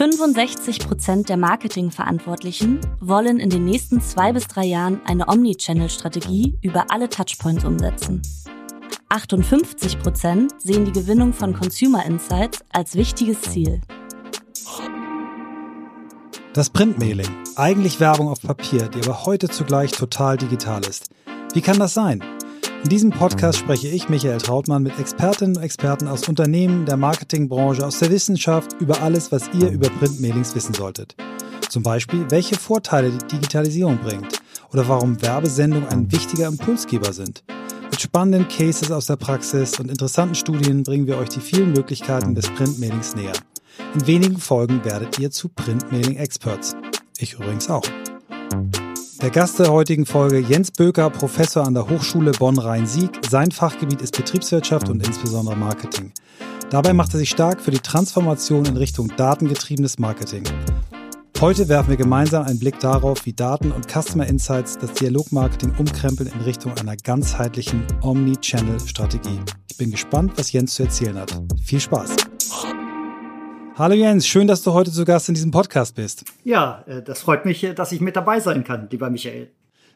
65 Prozent der Marketingverantwortlichen wollen in den nächsten zwei bis drei Jahren eine Omnichannel-Strategie über alle Touchpoints umsetzen. 58 Prozent sehen die Gewinnung von Consumer Insights als wichtiges Ziel. Das Printmailing, eigentlich Werbung auf Papier, die aber heute zugleich total digital ist. Wie kann das sein? In diesem Podcast spreche ich, Michael Trautmann, mit Expertinnen und Experten aus Unternehmen, der Marketingbranche, aus der Wissenschaft über alles, was ihr über Printmailings wissen solltet. Zum Beispiel, welche Vorteile die Digitalisierung bringt oder warum Werbesendungen ein wichtiger Impulsgeber sind. Mit spannenden Cases aus der Praxis und interessanten Studien bringen wir euch die vielen Möglichkeiten des Printmailings näher. In wenigen Folgen werdet ihr zu Printmailing-Experts. Ich übrigens auch. Der Gast der heutigen Folge, Jens Böker, Professor an der Hochschule Bonn-Rhein-Sieg. Sein Fachgebiet ist Betriebswirtschaft und insbesondere Marketing. Dabei macht er sich stark für die Transformation in Richtung datengetriebenes Marketing. Heute werfen wir gemeinsam einen Blick darauf, wie Daten und Customer Insights das Dialogmarketing umkrempeln in Richtung einer ganzheitlichen Omni-Channel-Strategie. Ich bin gespannt, was Jens zu erzählen hat. Viel Spaß! Hallo Jens, schön, dass du heute zu Gast in diesem Podcast bist. Ja, äh, das freut mich, äh, dass ich mit dabei sein kann, lieber Michael.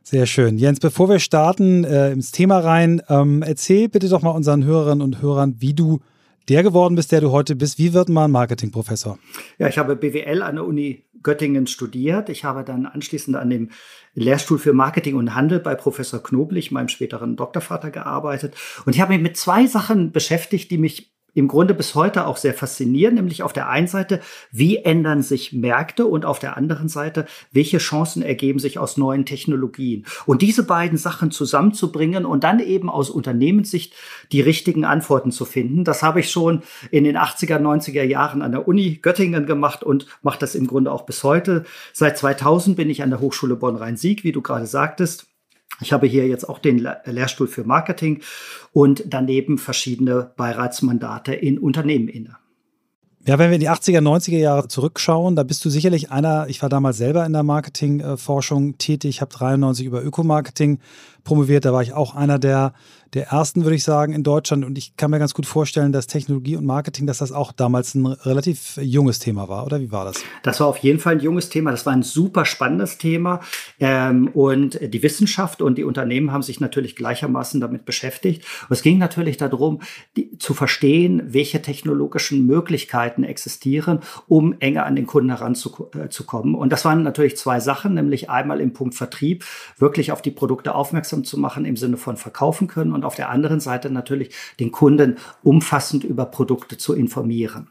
Sehr schön. Jens, bevor wir starten äh, ins Thema rein, ähm, erzähl bitte doch mal unseren Hörerinnen und Hörern, wie du der geworden bist, der du heute bist. Wie wird man Marketingprofessor? Ja, ich habe BWL an der Uni Göttingen studiert. Ich habe dann anschließend an dem Lehrstuhl für Marketing und Handel bei Professor Knoblich, meinem späteren Doktorvater, gearbeitet. Und ich habe mich mit zwei Sachen beschäftigt, die mich im Grunde bis heute auch sehr faszinierend, nämlich auf der einen Seite, wie ändern sich Märkte und auf der anderen Seite, welche Chancen ergeben sich aus neuen Technologien. Und diese beiden Sachen zusammenzubringen und dann eben aus Unternehmenssicht die richtigen Antworten zu finden, das habe ich schon in den 80er, 90er Jahren an der Uni Göttingen gemacht und mache das im Grunde auch bis heute. Seit 2000 bin ich an der Hochschule Bonn-Rhein-Sieg, wie du gerade sagtest ich habe hier jetzt auch den Lehrstuhl für Marketing und daneben verschiedene Beiratsmandate in Unternehmen inne. Ja, wenn wir in die 80er, 90er Jahre zurückschauen, da bist du sicherlich einer, ich war damals selber in der Marketingforschung tätig, habe 93 über Ökomarketing promoviert, da war ich auch einer der der ersten, würde ich sagen, in Deutschland. Und ich kann mir ganz gut vorstellen, dass Technologie und Marketing, dass das auch damals ein relativ junges Thema war, oder wie war das? Das war auf jeden Fall ein junges Thema. Das war ein super spannendes Thema. Ähm, und die Wissenschaft und die Unternehmen haben sich natürlich gleichermaßen damit beschäftigt. Und es ging natürlich darum, zu verstehen, welche technologischen Möglichkeiten existieren, um enger an den Kunden heranzukommen. Äh, und das waren natürlich zwei Sachen, nämlich einmal im Punkt Vertrieb, wirklich auf die Produkte aufmerksam zu machen im Sinne von verkaufen können und auf der anderen Seite natürlich den Kunden umfassend über Produkte zu informieren.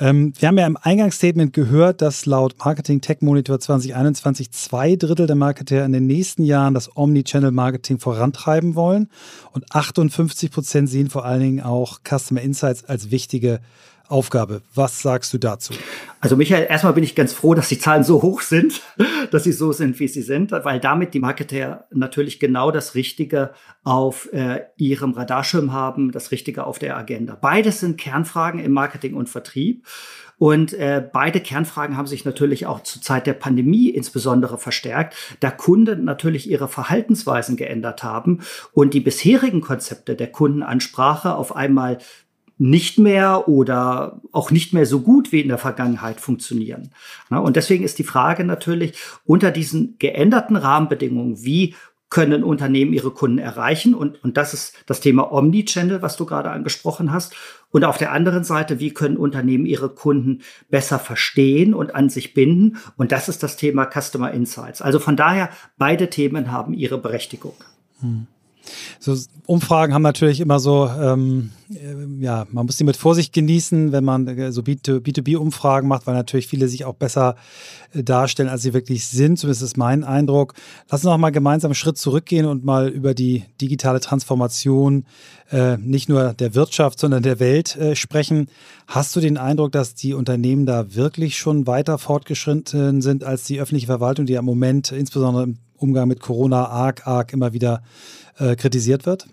Ähm, wir haben ja im Eingangsstatement gehört, dass laut Marketing Tech Monitor 2021 zwei Drittel der Marketer in den nächsten Jahren das Omnichannel Marketing vorantreiben wollen und 58 Prozent sehen vor allen Dingen auch Customer Insights als wichtige Aufgabe. Was sagst du dazu? Also Michael, erstmal bin ich ganz froh, dass die Zahlen so hoch sind, dass sie so sind, wie sie sind, weil damit die Marketer natürlich genau das Richtige auf äh, ihrem Radarschirm haben, das Richtige auf der Agenda. Beides sind Kernfragen im Marketing und Vertrieb. Und äh, beide Kernfragen haben sich natürlich auch zur Zeit der Pandemie insbesondere verstärkt, da Kunden natürlich ihre Verhaltensweisen geändert haben und die bisherigen Konzepte der Kundenansprache auf einmal nicht mehr oder auch nicht mehr so gut wie in der Vergangenheit funktionieren. Und deswegen ist die Frage natürlich unter diesen geänderten Rahmenbedingungen, wie können Unternehmen ihre Kunden erreichen? Und, und das ist das Thema Omnichannel, was du gerade angesprochen hast. Und auf der anderen Seite, wie können Unternehmen ihre Kunden besser verstehen und an sich binden? Und das ist das Thema Customer Insights. Also von daher, beide Themen haben ihre Berechtigung. Hm. So Umfragen haben natürlich immer so, ähm, äh, ja, man muss sie mit Vorsicht genießen, wenn man äh, so B2B-Umfragen macht, weil natürlich viele sich auch besser äh, darstellen, als sie wirklich sind. Zumindest ist mein Eindruck. Lass uns noch mal gemeinsam einen Schritt zurückgehen und mal über die digitale Transformation äh, nicht nur der Wirtschaft, sondern der Welt äh, sprechen. Hast du den Eindruck, dass die Unternehmen da wirklich schon weiter fortgeschritten sind als die öffentliche Verwaltung, die ja im Moment insbesondere im Umgang mit Corona arg, arg immer wieder äh, kritisiert wird?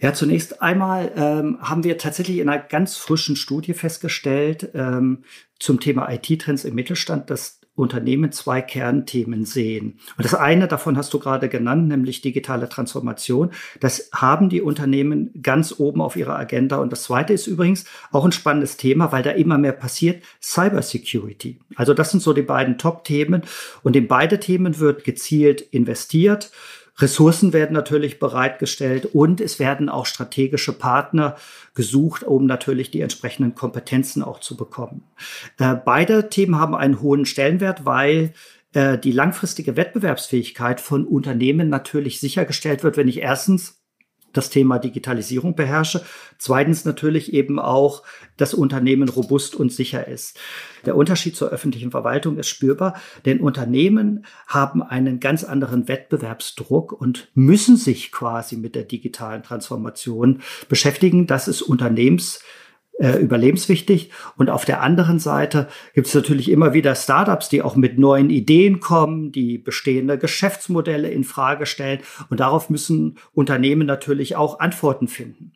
Ja, zunächst einmal ähm, haben wir tatsächlich in einer ganz frischen Studie festgestellt ähm, zum Thema IT-Trends im Mittelstand, dass Unternehmen zwei Kernthemen sehen. Und das eine davon hast du gerade genannt, nämlich digitale Transformation. Das haben die Unternehmen ganz oben auf ihrer Agenda. Und das zweite ist übrigens auch ein spannendes Thema, weil da immer mehr passiert, Cybersecurity. Also das sind so die beiden Top-Themen. Und in beide Themen wird gezielt investiert. Ressourcen werden natürlich bereitgestellt und es werden auch strategische Partner gesucht, um natürlich die entsprechenden Kompetenzen auch zu bekommen. Äh, beide Themen haben einen hohen Stellenwert, weil äh, die langfristige Wettbewerbsfähigkeit von Unternehmen natürlich sichergestellt wird, wenn ich erstens das Thema Digitalisierung beherrsche. Zweitens natürlich eben auch das Unternehmen robust und sicher ist. Der Unterschied zur öffentlichen Verwaltung ist spürbar, denn Unternehmen haben einen ganz anderen Wettbewerbsdruck und müssen sich quasi mit der digitalen Transformation beschäftigen. Das ist Unternehmens äh, überlebenswichtig. Und auf der anderen Seite gibt es natürlich immer wieder Startups, die auch mit neuen Ideen kommen, die bestehende Geschäftsmodelle in Frage stellen. Und darauf müssen Unternehmen natürlich auch Antworten finden.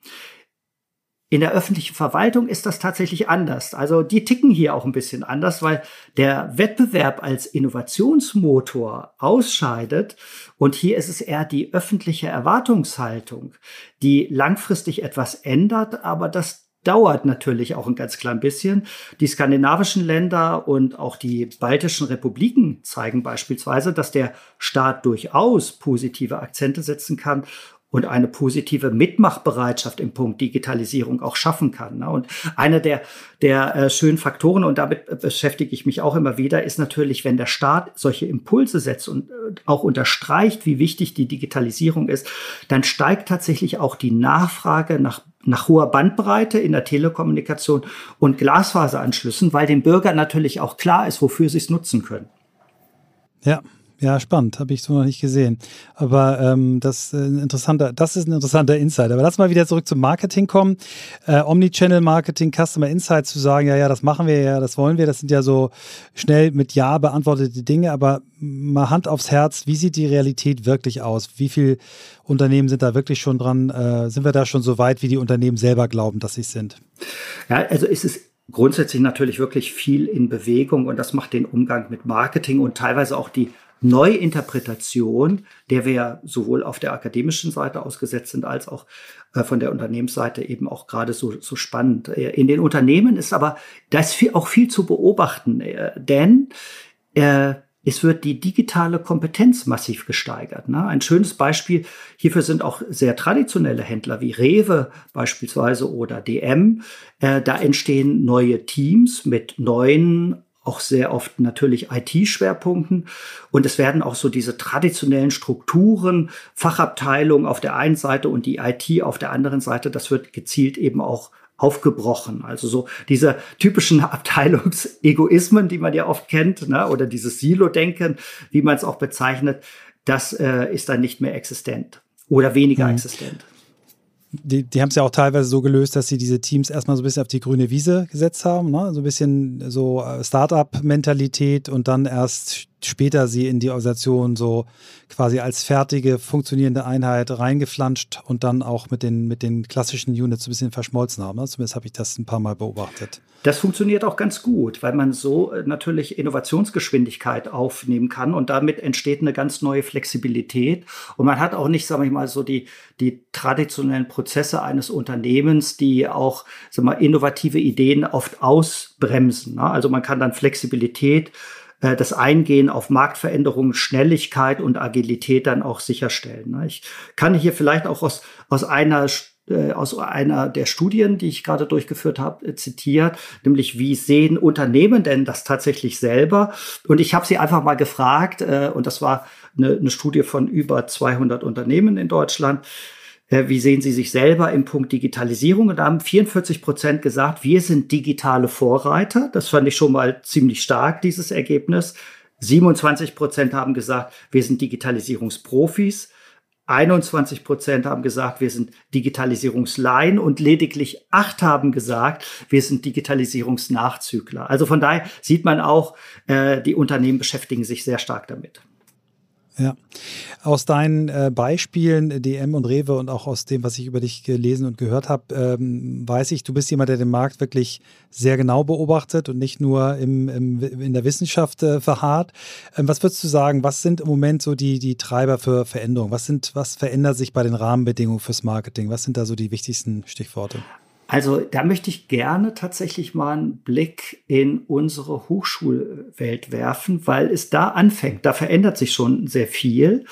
In der öffentlichen Verwaltung ist das tatsächlich anders. Also die ticken hier auch ein bisschen anders, weil der Wettbewerb als Innovationsmotor ausscheidet. Und hier ist es eher die öffentliche Erwartungshaltung, die langfristig etwas ändert, aber das dauert natürlich auch ein ganz klein bisschen. Die skandinavischen Länder und auch die baltischen Republiken zeigen beispielsweise, dass der Staat durchaus positive Akzente setzen kann und eine positive Mitmachbereitschaft im Punkt Digitalisierung auch schaffen kann. Ne? Und einer der, der äh, schönen Faktoren, und damit beschäftige ich mich auch immer wieder, ist natürlich, wenn der Staat solche Impulse setzt und äh, auch unterstreicht, wie wichtig die Digitalisierung ist, dann steigt tatsächlich auch die Nachfrage nach nach hoher Bandbreite in der Telekommunikation und Glasfaseranschlüssen, weil dem Bürger natürlich auch klar ist, wofür sie es nutzen können. Ja, ja, spannend, habe ich so noch nicht gesehen. Aber ähm, das, äh, interessanter, das ist ein interessanter Insight. Aber lass mal wieder zurück zum Marketing kommen. Äh, Omnichannel Marketing, Customer Insights zu sagen, ja, ja, das machen wir ja, das wollen wir. Das sind ja so schnell mit Ja beantwortete Dinge. Aber mal Hand aufs Herz, wie sieht die Realität wirklich aus? Wie viele Unternehmen sind da wirklich schon dran? Äh, sind wir da schon so weit, wie die Unternehmen selber glauben, dass sie sind? Ja, also ist es grundsätzlich natürlich wirklich viel in Bewegung und das macht den Umgang mit Marketing und teilweise auch die Neuinterpretation, der wir sowohl auf der akademischen Seite ausgesetzt sind, als auch äh, von der Unternehmensseite eben auch gerade so, so spannend. Äh, in den Unternehmen ist aber, da ist viel, auch viel zu beobachten, äh, denn es wird die digitale Kompetenz massiv gesteigert. Ne? Ein schönes Beispiel hierfür sind auch sehr traditionelle Händler wie Rewe beispielsweise oder DM. Da entstehen neue Teams mit neuen auch sehr oft natürlich IT-Schwerpunkten. Und es werden auch so diese traditionellen Strukturen, Fachabteilungen auf der einen Seite und die IT auf der anderen Seite, das wird gezielt eben auch aufgebrochen. Also so diese typischen Abteilungsegoismen, die man ja oft kennt, ne, oder dieses Silo-Denken, wie man es auch bezeichnet, das äh, ist dann nicht mehr existent oder weniger mhm. existent die, die haben es ja auch teilweise so gelöst, dass sie diese Teams erstmal so ein bisschen auf die grüne Wiese gesetzt haben, ne? so ein bisschen so äh, Startup-Mentalität und dann erst später sie in die Organisation so quasi als fertige, funktionierende Einheit reingeflanscht und dann auch mit den, mit den klassischen Units so ein bisschen verschmolzen haben. Ne? Zumindest habe ich das ein paar Mal beobachtet. Das funktioniert auch ganz gut, weil man so äh, natürlich Innovationsgeschwindigkeit aufnehmen kann und damit entsteht eine ganz neue Flexibilität. Und man hat auch nicht, sage ich mal, so die, die traditionellen Prozesse eines Unternehmens, die auch sag mal, innovative Ideen oft ausbremsen. Ne? Also man kann dann Flexibilität äh, das Eingehen auf Marktveränderungen, Schnelligkeit und Agilität dann auch sicherstellen. Ne? Ich kann hier vielleicht auch aus, aus einer äh, aus einer der Studien, die ich gerade durchgeführt habe, äh, zitiert, nämlich wie sehen Unternehmen denn das tatsächlich selber? Und ich habe sie einfach mal gefragt, und das war eine, eine Studie von über 200 Unternehmen in Deutschland, äh, wie sehen Sie sich selber im Punkt Digitalisierung? Und da haben 44 Prozent gesagt, wir sind digitale Vorreiter. Das fand ich schon mal ziemlich stark, dieses Ergebnis. 27 Prozent haben gesagt, wir sind Digitalisierungsprofis. 21 Prozent haben gesagt, wir sind Digitalisierungsleihen und lediglich acht haben gesagt, wir sind Digitalisierungsnachzügler. Also von daher sieht man auch, äh, die Unternehmen beschäftigen sich sehr stark damit. Ja, aus deinen äh, Beispielen DM und Rewe und auch aus dem, was ich über dich gelesen und gehört habe, ähm, weiß ich, du bist jemand, der den Markt wirklich sehr genau beobachtet und nicht nur im, im in der Wissenschaft äh, verharrt. Ähm, was würdest du sagen, was sind im Moment so die, die Treiber für Veränderung? Was, sind, was verändert sich bei den Rahmenbedingungen fürs Marketing? Was sind da so die wichtigsten Stichworte? Also da möchte ich gerne tatsächlich mal einen Blick in unsere Hochschulwelt werfen, weil es da anfängt. Da verändert sich schon sehr viel.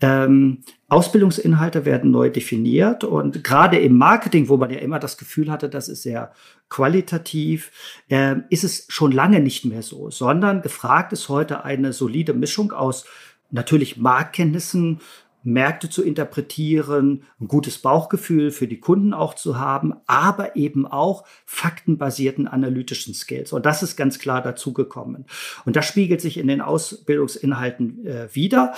Ähm, Ausbildungsinhalte werden neu definiert und gerade im Marketing, wo man ja immer das Gefühl hatte, das ist sehr qualitativ, äh, ist es schon lange nicht mehr so, sondern gefragt ist heute eine solide Mischung aus natürlich Marktkenntnissen, Märkte zu interpretieren, ein gutes Bauchgefühl für die Kunden auch zu haben, aber eben auch faktenbasierten analytischen Skills. Und das ist ganz klar dazugekommen. Und das spiegelt sich in den Ausbildungsinhalten äh, wieder.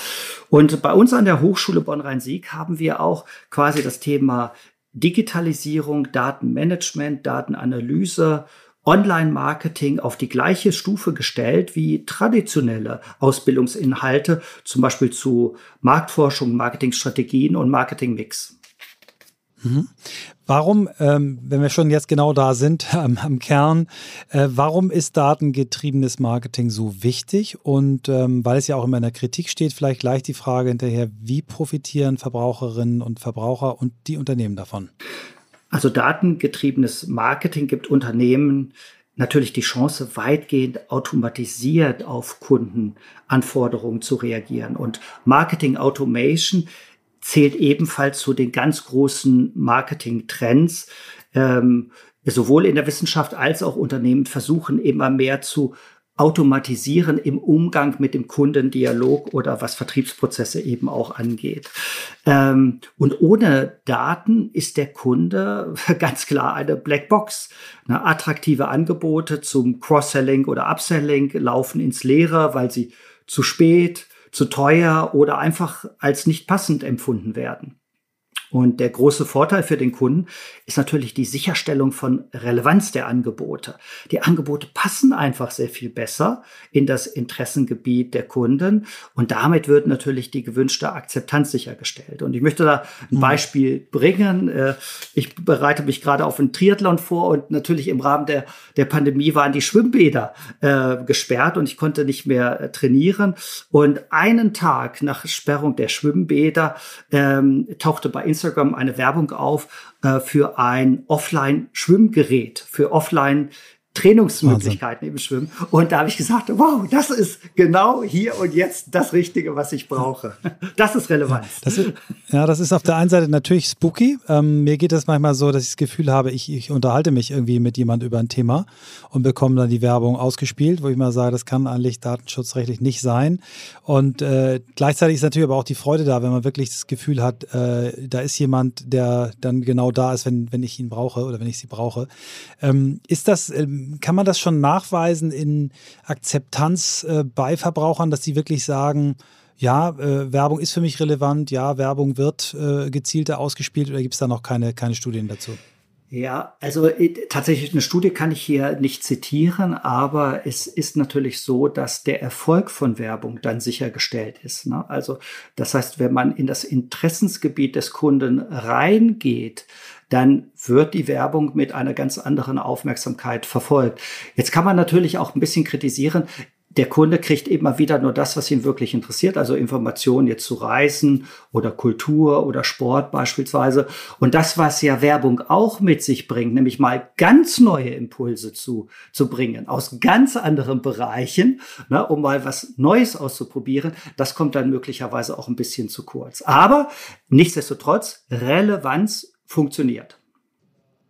Und bei uns an der Hochschule Bonn-Rhein-Sieg haben wir auch quasi das Thema Digitalisierung, Datenmanagement, Datenanalyse, Online-Marketing auf die gleiche Stufe gestellt wie traditionelle Ausbildungsinhalte, zum Beispiel zu Marktforschung, Marketingstrategien und Marketingmix. Mhm. Warum, ähm, wenn wir schon jetzt genau da sind am, am Kern, äh, warum ist datengetriebenes Marketing so wichtig? Und ähm, weil es ja auch immer in der Kritik steht, vielleicht gleich die Frage hinterher, wie profitieren Verbraucherinnen und Verbraucher und die Unternehmen davon? Also datengetriebenes Marketing gibt Unternehmen natürlich die Chance, weitgehend automatisiert auf Kundenanforderungen zu reagieren. Und Marketing Automation zählt ebenfalls zu den ganz großen Marketing-Trends. Ähm, sowohl in der Wissenschaft als auch Unternehmen versuchen immer mehr zu automatisieren im Umgang mit dem Kundendialog oder was Vertriebsprozesse eben auch angeht. Ähm, und ohne Daten ist der Kunde ganz klar eine Blackbox. Ne, attraktive Angebote zum Cross-Selling oder Upselling laufen ins Leere, weil sie zu spät, zu teuer oder einfach als nicht passend empfunden werden. Und der große Vorteil für den Kunden ist natürlich die Sicherstellung von Relevanz der Angebote. Die Angebote passen einfach sehr viel besser in das Interessengebiet der Kunden und damit wird natürlich die gewünschte Akzeptanz sichergestellt. Und ich möchte da ein mhm. Beispiel bringen. Äh, ich bereite mich gerade auf einen Triathlon vor und natürlich im Rahmen der, der Pandemie waren die Schwimmbäder äh, gesperrt und ich konnte nicht mehr äh, trainieren. Und einen Tag nach Sperrung der Schwimmbäder ähm, tauchte bei Instagram eine Werbung auf äh, für ein Offline-Schwimmgerät, für Offline Trainingsmöglichkeiten Wahnsinn. im Schwimmen. Und da habe ich gesagt, wow, das ist genau hier und jetzt das Richtige, was ich brauche. Das ist relevant. Ja, das ist, ja, das ist auf der einen Seite natürlich spooky. Ähm, mir geht es manchmal so, dass ich das Gefühl habe, ich, ich unterhalte mich irgendwie mit jemand über ein Thema und bekomme dann die Werbung ausgespielt, wo ich mal sage, das kann eigentlich datenschutzrechtlich nicht sein. Und äh, gleichzeitig ist natürlich aber auch die Freude da, wenn man wirklich das Gefühl hat, äh, da ist jemand, der dann genau da ist, wenn, wenn ich ihn brauche oder wenn ich sie brauche. Ähm, ist das ähm, kann man das schon nachweisen in Akzeptanz äh, bei Verbrauchern, dass sie wirklich sagen, ja, äh, Werbung ist für mich relevant, ja, Werbung wird äh, gezielter ausgespielt oder gibt es da noch keine, keine Studien dazu? Ja, also äh, tatsächlich eine Studie kann ich hier nicht zitieren, aber es ist natürlich so, dass der Erfolg von Werbung dann sichergestellt ist. Ne? Also das heißt, wenn man in das Interessensgebiet des Kunden reingeht, dann wird die Werbung mit einer ganz anderen Aufmerksamkeit verfolgt. Jetzt kann man natürlich auch ein bisschen kritisieren, der Kunde kriegt immer wieder nur das, was ihn wirklich interessiert, also Informationen jetzt zu Reisen oder Kultur oder Sport beispielsweise. Und das, was ja Werbung auch mit sich bringt, nämlich mal ganz neue Impulse zu, zu bringen, aus ganz anderen Bereichen, ne, um mal was Neues auszuprobieren, das kommt dann möglicherweise auch ein bisschen zu kurz. Aber nichtsdestotrotz, Relevanz funktioniert.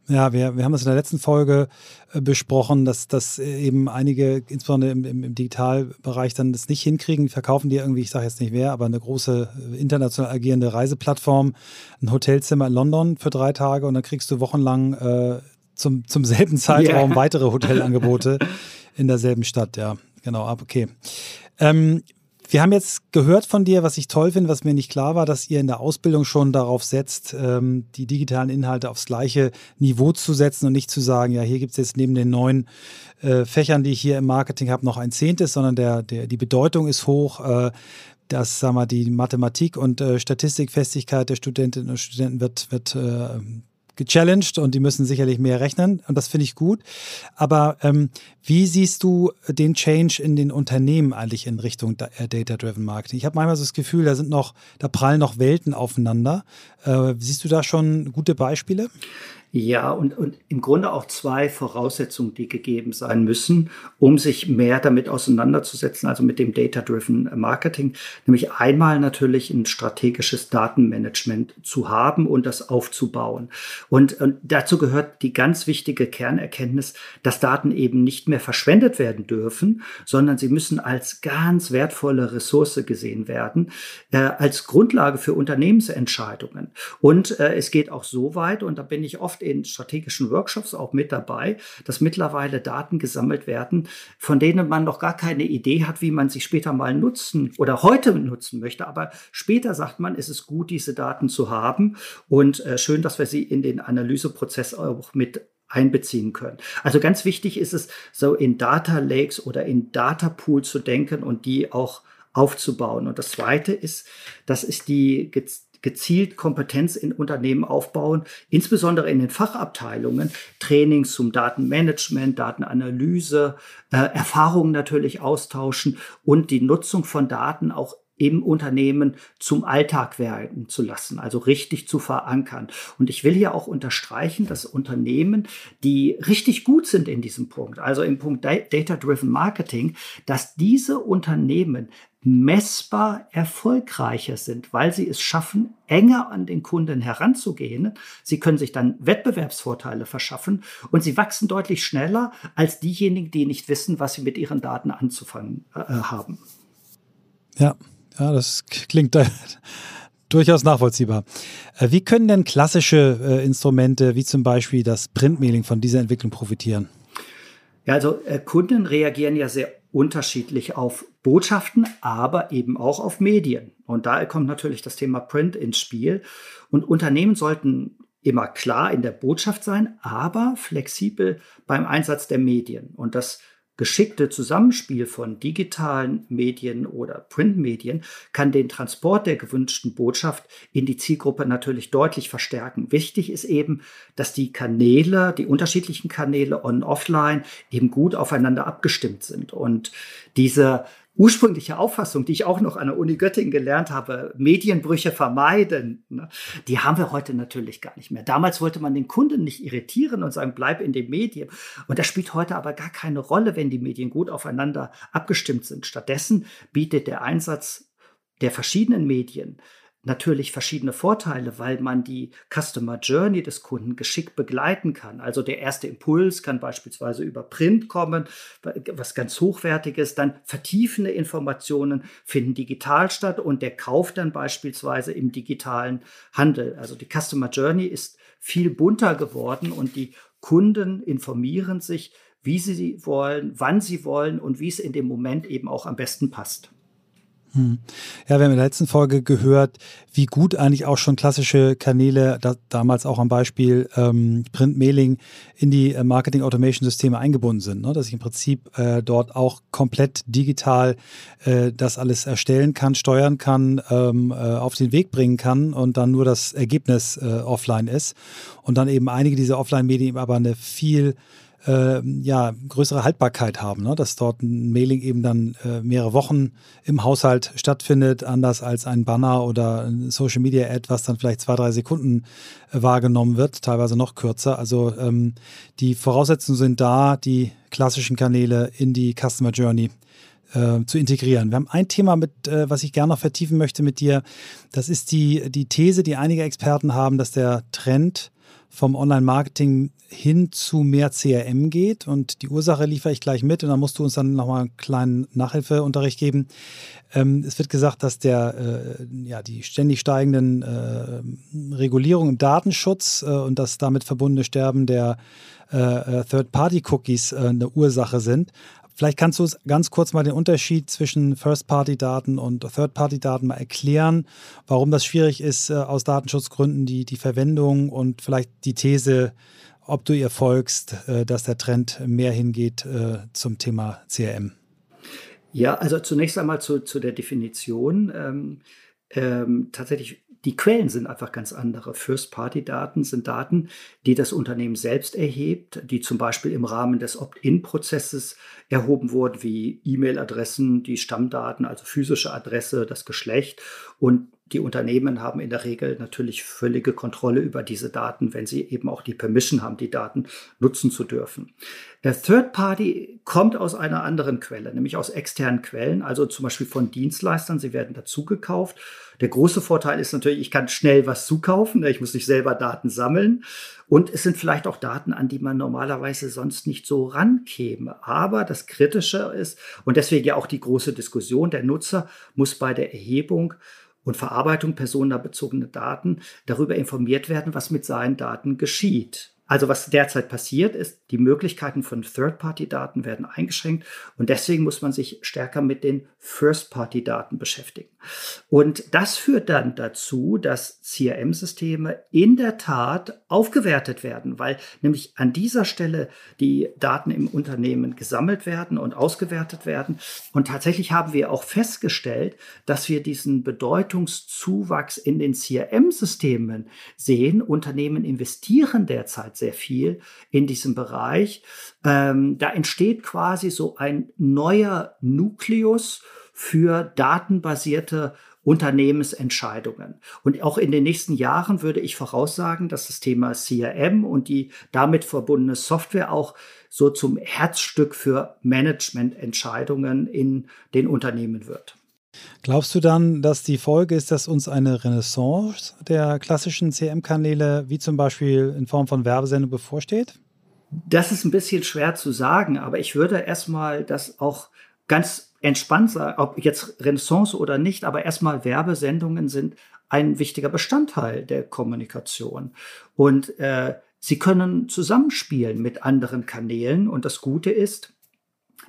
Ja, wir, wir haben es in der letzten Folge äh, besprochen, dass, dass eben einige, insbesondere im, im, im Digitalbereich, dann das nicht hinkriegen. Die verkaufen dir irgendwie, ich sage jetzt nicht wer, aber eine große äh, international agierende Reiseplattform, ein Hotelzimmer in London für drei Tage und dann kriegst du wochenlang äh, zum, zum selben Zeitraum yeah. weitere Hotelangebote in derselben Stadt. Ja, genau. Okay. Ähm, wir haben jetzt gehört von dir, was ich toll finde, was mir nicht klar war, dass ihr in der Ausbildung schon darauf setzt, ähm, die digitalen Inhalte aufs gleiche Niveau zu setzen und nicht zu sagen, ja, hier gibt es jetzt neben den neuen äh, Fächern, die ich hier im Marketing habe, noch ein Zehntes, sondern der, der, die Bedeutung ist hoch. Äh, dass sagen wir, die Mathematik und äh, Statistikfestigkeit der Studentinnen und Studenten wird, wird äh, gechallenged und die müssen sicherlich mehr rechnen und das finde ich gut. Aber ähm, wie siehst du den Change in den Unternehmen eigentlich in Richtung äh, Data-Driven Marketing? Ich habe manchmal so das Gefühl, da sind noch, da prallen noch Welten aufeinander. Äh, siehst du da schon gute Beispiele? Ja, und, und im Grunde auch zwei Voraussetzungen, die gegeben sein müssen, um sich mehr damit auseinanderzusetzen, also mit dem Data-Driven Marketing. Nämlich einmal natürlich ein strategisches Datenmanagement zu haben und das aufzubauen. Und, und dazu gehört die ganz wichtige Kernerkenntnis, dass Daten eben nicht mehr verschwendet werden dürfen, sondern sie müssen als ganz wertvolle Ressource gesehen werden, äh, als Grundlage für Unternehmensentscheidungen. Und äh, es geht auch so weit, und da bin ich oft oft in strategischen Workshops auch mit dabei, dass mittlerweile Daten gesammelt werden, von denen man noch gar keine Idee hat, wie man sie später mal nutzen oder heute nutzen möchte. Aber später sagt man, es ist gut, diese Daten zu haben und äh, schön, dass wir sie in den Analyseprozess auch mit einbeziehen können. Also ganz wichtig ist es, so in Data Lakes oder in Data Pool zu denken und die auch aufzubauen. Und das Zweite ist, das ist die gezielt Kompetenz in Unternehmen aufbauen, insbesondere in den Fachabteilungen, Trainings zum Datenmanagement, Datenanalyse, äh, Erfahrungen natürlich austauschen und die Nutzung von Daten auch im Unternehmen zum Alltag werden zu lassen, also richtig zu verankern. Und ich will hier auch unterstreichen, dass Unternehmen, die richtig gut sind in diesem Punkt, also im Punkt Data-Driven Marketing, dass diese Unternehmen messbar erfolgreicher sind, weil sie es schaffen, enger an den Kunden heranzugehen. Sie können sich dann Wettbewerbsvorteile verschaffen und sie wachsen deutlich schneller als diejenigen, die nicht wissen, was sie mit ihren Daten anzufangen äh, haben. Ja, ja, das klingt durchaus nachvollziehbar. Äh, wie können denn klassische äh, Instrumente wie zum Beispiel das Printmailing von dieser Entwicklung profitieren? Ja, also äh, Kunden reagieren ja sehr unterschiedlich auf Botschaften, aber eben auch auf Medien. Und da kommt natürlich das Thema Print ins Spiel. Und Unternehmen sollten immer klar in der Botschaft sein, aber flexibel beim Einsatz der Medien. Und das geschickte Zusammenspiel von digitalen Medien oder Printmedien kann den Transport der gewünschten Botschaft in die Zielgruppe natürlich deutlich verstärken. Wichtig ist eben, dass die Kanäle, die unterschiedlichen Kanäle on-offline eben gut aufeinander abgestimmt sind und diese ursprüngliche Auffassung, die ich auch noch an der Uni Göttingen gelernt habe, Medienbrüche vermeiden, ne, die haben wir heute natürlich gar nicht mehr. Damals wollte man den Kunden nicht irritieren und sagen, bleib in dem Medium. Und das spielt heute aber gar keine Rolle, wenn die Medien gut aufeinander abgestimmt sind. Stattdessen bietet der Einsatz der verschiedenen Medien natürlich verschiedene Vorteile, weil man die Customer Journey des Kunden geschickt begleiten kann. Also der erste Impuls kann beispielsweise über Print kommen, was ganz hochwertiges. Dann vertiefende Informationen finden digital statt und der Kauf dann beispielsweise im digitalen Handel. Also die Customer Journey ist viel bunter geworden und die Kunden informieren sich, wie sie wollen, wann sie wollen und wie es in dem Moment eben auch am besten passt. Hm. Ja, wir haben in der letzten Folge gehört, wie gut eigentlich auch schon klassische Kanäle, da, damals auch am Beispiel ähm, Print-Mailing, in die äh, Marketing-Automation-Systeme eingebunden sind. Ne? Dass ich im Prinzip äh, dort auch komplett digital äh, das alles erstellen kann, steuern kann, ähm, äh, auf den Weg bringen kann und dann nur das Ergebnis äh, offline ist. Und dann eben einige dieser Offline-Medien aber eine viel äh, ja, größere Haltbarkeit haben, ne? dass dort ein Mailing eben dann äh, mehrere Wochen im Haushalt stattfindet, anders als ein Banner oder ein Social Media Ad, was dann vielleicht zwei, drei Sekunden äh, wahrgenommen wird, teilweise noch kürzer. Also ähm, die Voraussetzungen sind da, die klassischen Kanäle in die Customer Journey äh, zu integrieren. Wir haben ein Thema, mit, äh, was ich gerne noch vertiefen möchte mit dir. Das ist die, die These, die einige Experten haben, dass der Trend vom Online-Marketing hin zu mehr CRM geht. Und die Ursache liefere ich gleich mit und dann musst du uns dann nochmal einen kleinen Nachhilfeunterricht geben. Ähm, es wird gesagt, dass der, äh, ja, die ständig steigenden äh, Regulierungen im Datenschutz äh, und das damit verbundene Sterben der äh, äh, Third-Party-Cookies äh, eine Ursache sind. Vielleicht kannst du uns ganz kurz mal den Unterschied zwischen First-Party-Daten und Third-Party-Daten mal erklären, warum das schwierig ist, äh, aus Datenschutzgründen die, die Verwendung und vielleicht die These, ob du ihr folgst, äh, dass der Trend mehr hingeht äh, zum Thema CRM. Ja, also zunächst einmal zu, zu der Definition. Ähm, ähm, tatsächlich die Quellen sind einfach ganz andere. First-Party-Daten sind Daten, die das Unternehmen selbst erhebt, die zum Beispiel im Rahmen des Opt-in-Prozesses erhoben wurden, wie E-Mail-Adressen, die Stammdaten, also physische Adresse, das Geschlecht und die Unternehmen haben in der Regel natürlich völlige Kontrolle über diese Daten, wenn sie eben auch die Permission haben, die Daten nutzen zu dürfen. Der Third Party kommt aus einer anderen Quelle, nämlich aus externen Quellen, also zum Beispiel von Dienstleistern. Sie werden dazu gekauft. Der große Vorteil ist natürlich, ich kann schnell was zukaufen. Ich muss nicht selber Daten sammeln. Und es sind vielleicht auch Daten, an die man normalerweise sonst nicht so rankäme. Aber das Kritische ist, und deswegen ja auch die große Diskussion, der Nutzer muss bei der Erhebung und Verarbeitung personenbezogener Daten darüber informiert werden, was mit seinen Daten geschieht. Also was derzeit passiert ist, die Möglichkeiten von Third-Party-Daten werden eingeschränkt und deswegen muss man sich stärker mit den First-Party-Daten beschäftigen. Und das führt dann dazu, dass CRM-Systeme in der Tat aufgewertet werden, weil nämlich an dieser Stelle die Daten im Unternehmen gesammelt werden und ausgewertet werden. Und tatsächlich haben wir auch festgestellt, dass wir diesen Bedeutungszuwachs in den CRM-Systemen sehen. Unternehmen investieren derzeit sehr viel in diesem Bereich. Ähm, da entsteht quasi so ein neuer Nukleus für datenbasierte Unternehmensentscheidungen. Und auch in den nächsten Jahren würde ich voraussagen, dass das Thema CRM und die damit verbundene Software auch so zum Herzstück für Managemententscheidungen in den Unternehmen wird. Glaubst du dann, dass die Folge ist, dass uns eine Renaissance der klassischen CM-Kanäle, wie zum Beispiel in Form von Werbesendung, bevorsteht? Das ist ein bisschen schwer zu sagen, aber ich würde erstmal das auch ganz entspannt sagen, ob jetzt Renaissance oder nicht, aber erstmal Werbesendungen sind ein wichtiger Bestandteil der Kommunikation. Und äh, sie können zusammenspielen mit anderen Kanälen. Und das Gute ist,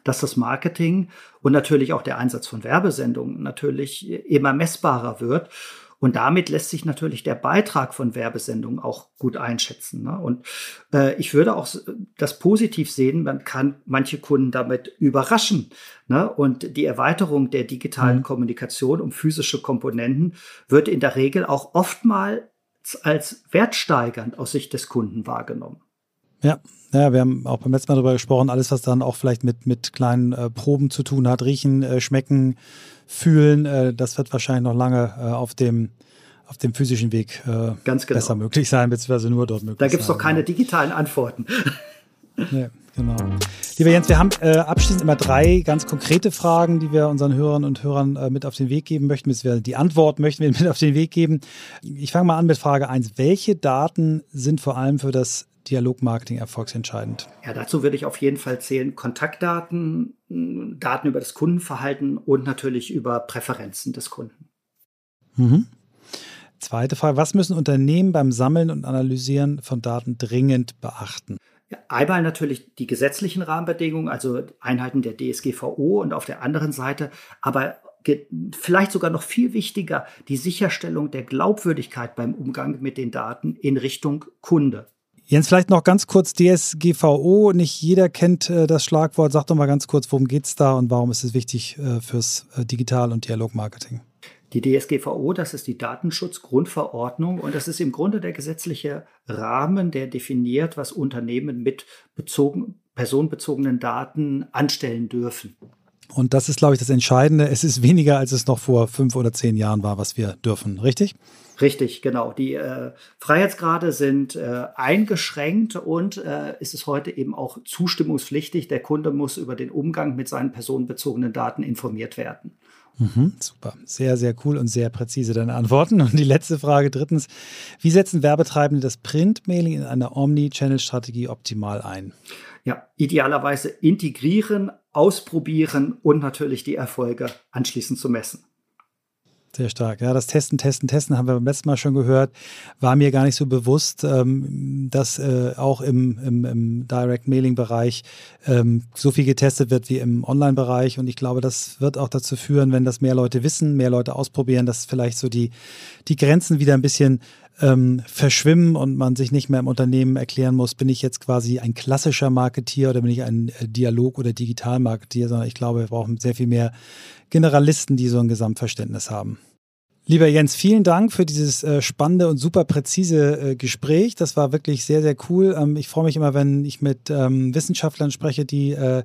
dass das Marketing und natürlich auch der Einsatz von Werbesendungen natürlich immer messbarer wird. Und damit lässt sich natürlich der Beitrag von Werbesendungen auch gut einschätzen. Ne? Und äh, ich würde auch das positiv sehen, man kann manche Kunden damit überraschen. Ne? Und die Erweiterung der digitalen mhm. Kommunikation um physische Komponenten wird in der Regel auch oftmals als wertsteigernd aus Sicht des Kunden wahrgenommen. Ja, ja, wir haben auch beim letzten Mal darüber gesprochen, alles, was dann auch vielleicht mit, mit kleinen äh, Proben zu tun hat, riechen, äh, schmecken, fühlen, äh, das wird wahrscheinlich noch lange äh, auf dem auf dem physischen Weg äh, Ganz genau. besser möglich sein, beziehungsweise nur dort möglich Da gibt es doch keine digitalen Antworten. Nee, genau. Lieber Jens, wir haben äh, abschließend immer drei ganz konkrete Fragen, die wir unseren Hörern und Hörern mit auf den Weg geben möchten. Die Antwort möchten wir mit auf den Weg geben. Ich fange mal an mit Frage 1. Welche Daten sind vor allem für das Dialogmarketing erfolgsentscheidend? Ja, dazu würde ich auf jeden Fall zählen Kontaktdaten, Daten über das Kundenverhalten und natürlich über Präferenzen des Kunden. Mhm. Zweite Frage, was müssen Unternehmen beim Sammeln und Analysieren von Daten dringend beachten? Einmal natürlich die gesetzlichen Rahmenbedingungen, also Einhalten der DSGVO und auf der anderen Seite aber vielleicht sogar noch viel wichtiger die Sicherstellung der Glaubwürdigkeit beim Umgang mit den Daten in Richtung Kunde. Jens, vielleicht noch ganz kurz DSGVO. Nicht jeder kennt äh, das Schlagwort. Sag doch mal ganz kurz, worum geht es da und warum ist es wichtig äh, fürs äh, Digital- und Dialogmarketing? Die DSGVO, das ist die Datenschutzgrundverordnung und das ist im Grunde der gesetzliche Rahmen, der definiert, was Unternehmen mit bezogen, personenbezogenen Daten anstellen dürfen. Und das ist, glaube ich, das Entscheidende. Es ist weniger, als es noch vor fünf oder zehn Jahren war, was wir dürfen, richtig? Richtig, genau. Die äh, Freiheitsgrade sind äh, eingeschränkt und äh, ist es heute eben auch zustimmungspflichtig. Der Kunde muss über den Umgang mit seinen personenbezogenen Daten informiert werden. Mhm, super, sehr, sehr cool und sehr präzise deine Antworten. Und die letzte Frage drittens, wie setzen Werbetreibende das Printmailing in einer Omni-Channel-Strategie optimal ein? Ja, idealerweise integrieren, ausprobieren und natürlich die Erfolge anschließend zu messen. Sehr stark. Ja, das Testen, Testen, Testen haben wir beim letzten Mal schon gehört. War mir gar nicht so bewusst, ähm, dass äh, auch im, im, im Direct-Mailing-Bereich ähm, so viel getestet wird wie im Online-Bereich. Und ich glaube, das wird auch dazu führen, wenn das mehr Leute wissen, mehr Leute ausprobieren, dass vielleicht so die, die Grenzen wieder ein bisschen ähm, verschwimmen und man sich nicht mehr im Unternehmen erklären muss, bin ich jetzt quasi ein klassischer Marketier oder bin ich ein äh, Dialog- oder Digital-Marketier, sondern ich glaube, wir brauchen sehr viel mehr Generalisten, die so ein Gesamtverständnis haben. Lieber Jens, vielen Dank für dieses äh, spannende und super präzise äh, Gespräch. Das war wirklich sehr, sehr cool. Ähm, ich freue mich immer, wenn ich mit ähm, Wissenschaftlern spreche, die äh,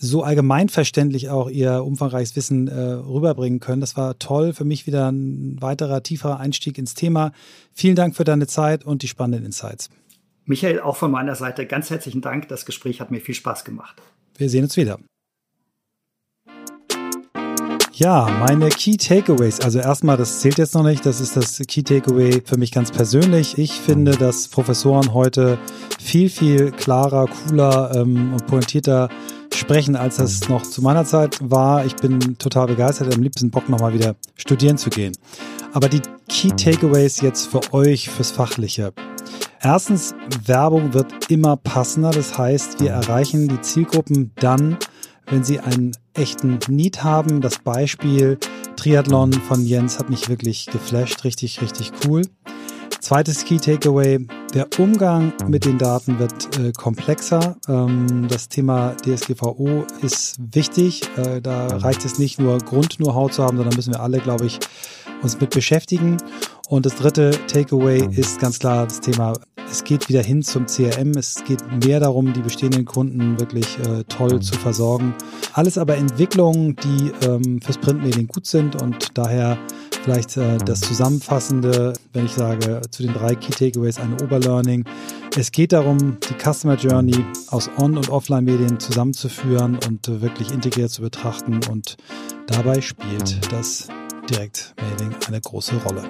so allgemeinverständlich auch ihr umfangreiches Wissen äh, rüberbringen können. Das war toll. Für mich wieder ein weiterer tieferer Einstieg ins Thema. Vielen Dank für deine Zeit und die spannenden Insights. Michael, auch von meiner Seite ganz herzlichen Dank. Das Gespräch hat mir viel Spaß gemacht. Wir sehen uns wieder. Ja, meine Key Takeaways. Also erstmal, das zählt jetzt noch nicht. Das ist das Key Takeaway für mich ganz persönlich. Ich finde, dass Professoren heute viel, viel klarer, cooler ähm, und pointierter sprechen, als das noch zu meiner Zeit war. Ich bin total begeistert, am liebsten Bock nochmal wieder studieren zu gehen. Aber die Key Takeaways jetzt für euch, fürs Fachliche. Erstens, Werbung wird immer passender. Das heißt, wir erreichen die Zielgruppen dann, wenn sie einen echten Need haben. Das Beispiel Triathlon von Jens hat mich wirklich geflasht. Richtig, richtig cool. Zweites Key Takeaway. Der Umgang mit den Daten wird äh, komplexer. Ähm, das Thema DSGVO ist wichtig. Äh, da reicht es nicht nur Grund-Know-how zu haben, sondern müssen wir alle, glaube ich, uns mit beschäftigen. Und das dritte Takeaway ist ganz klar das Thema es geht wieder hin zum CRM. Es geht mehr darum, die bestehenden Kunden wirklich äh, toll zu versorgen. Alles aber Entwicklungen, die ähm, fürs Printmedien gut sind und daher vielleicht äh, das Zusammenfassende, wenn ich sage, zu den drei Key Takeaways eine Oberlearning. Es geht darum, die Customer Journey aus On- und Offline-Medien zusammenzuführen und äh, wirklich integriert zu betrachten und dabei spielt das Direktmailing eine große Rolle.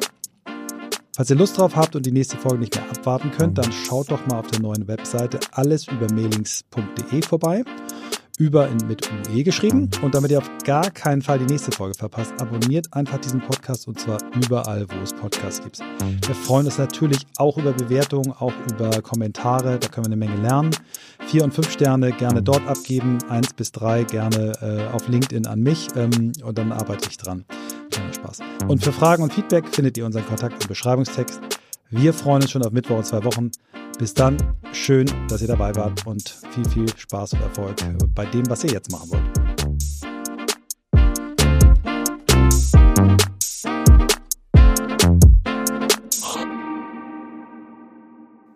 Falls ihr Lust drauf habt und die nächste Folge nicht mehr abwarten könnt, dann schaut doch mal auf der neuen Webseite allesübermailings.de vorbei. Über in, mit UE geschrieben. Und damit ihr auf gar keinen Fall die nächste Folge verpasst, abonniert einfach diesen Podcast und zwar überall, wo es Podcasts gibt. Wir freuen uns natürlich auch über Bewertungen, auch über Kommentare. Da können wir eine Menge lernen. Vier und fünf Sterne gerne dort abgeben. Eins bis drei gerne äh, auf LinkedIn an mich. Ähm, und dann arbeite ich dran. Spaß. Und für Fragen und Feedback findet ihr unseren Kontakt im Beschreibungstext. Wir freuen uns schon auf Mittwoch in zwei Wochen. Bis dann, schön, dass ihr dabei wart und viel, viel Spaß und Erfolg bei dem, was ihr jetzt machen wollt.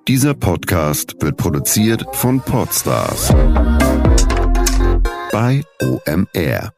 Dieser Podcast wird produziert von Podstars bei OMR.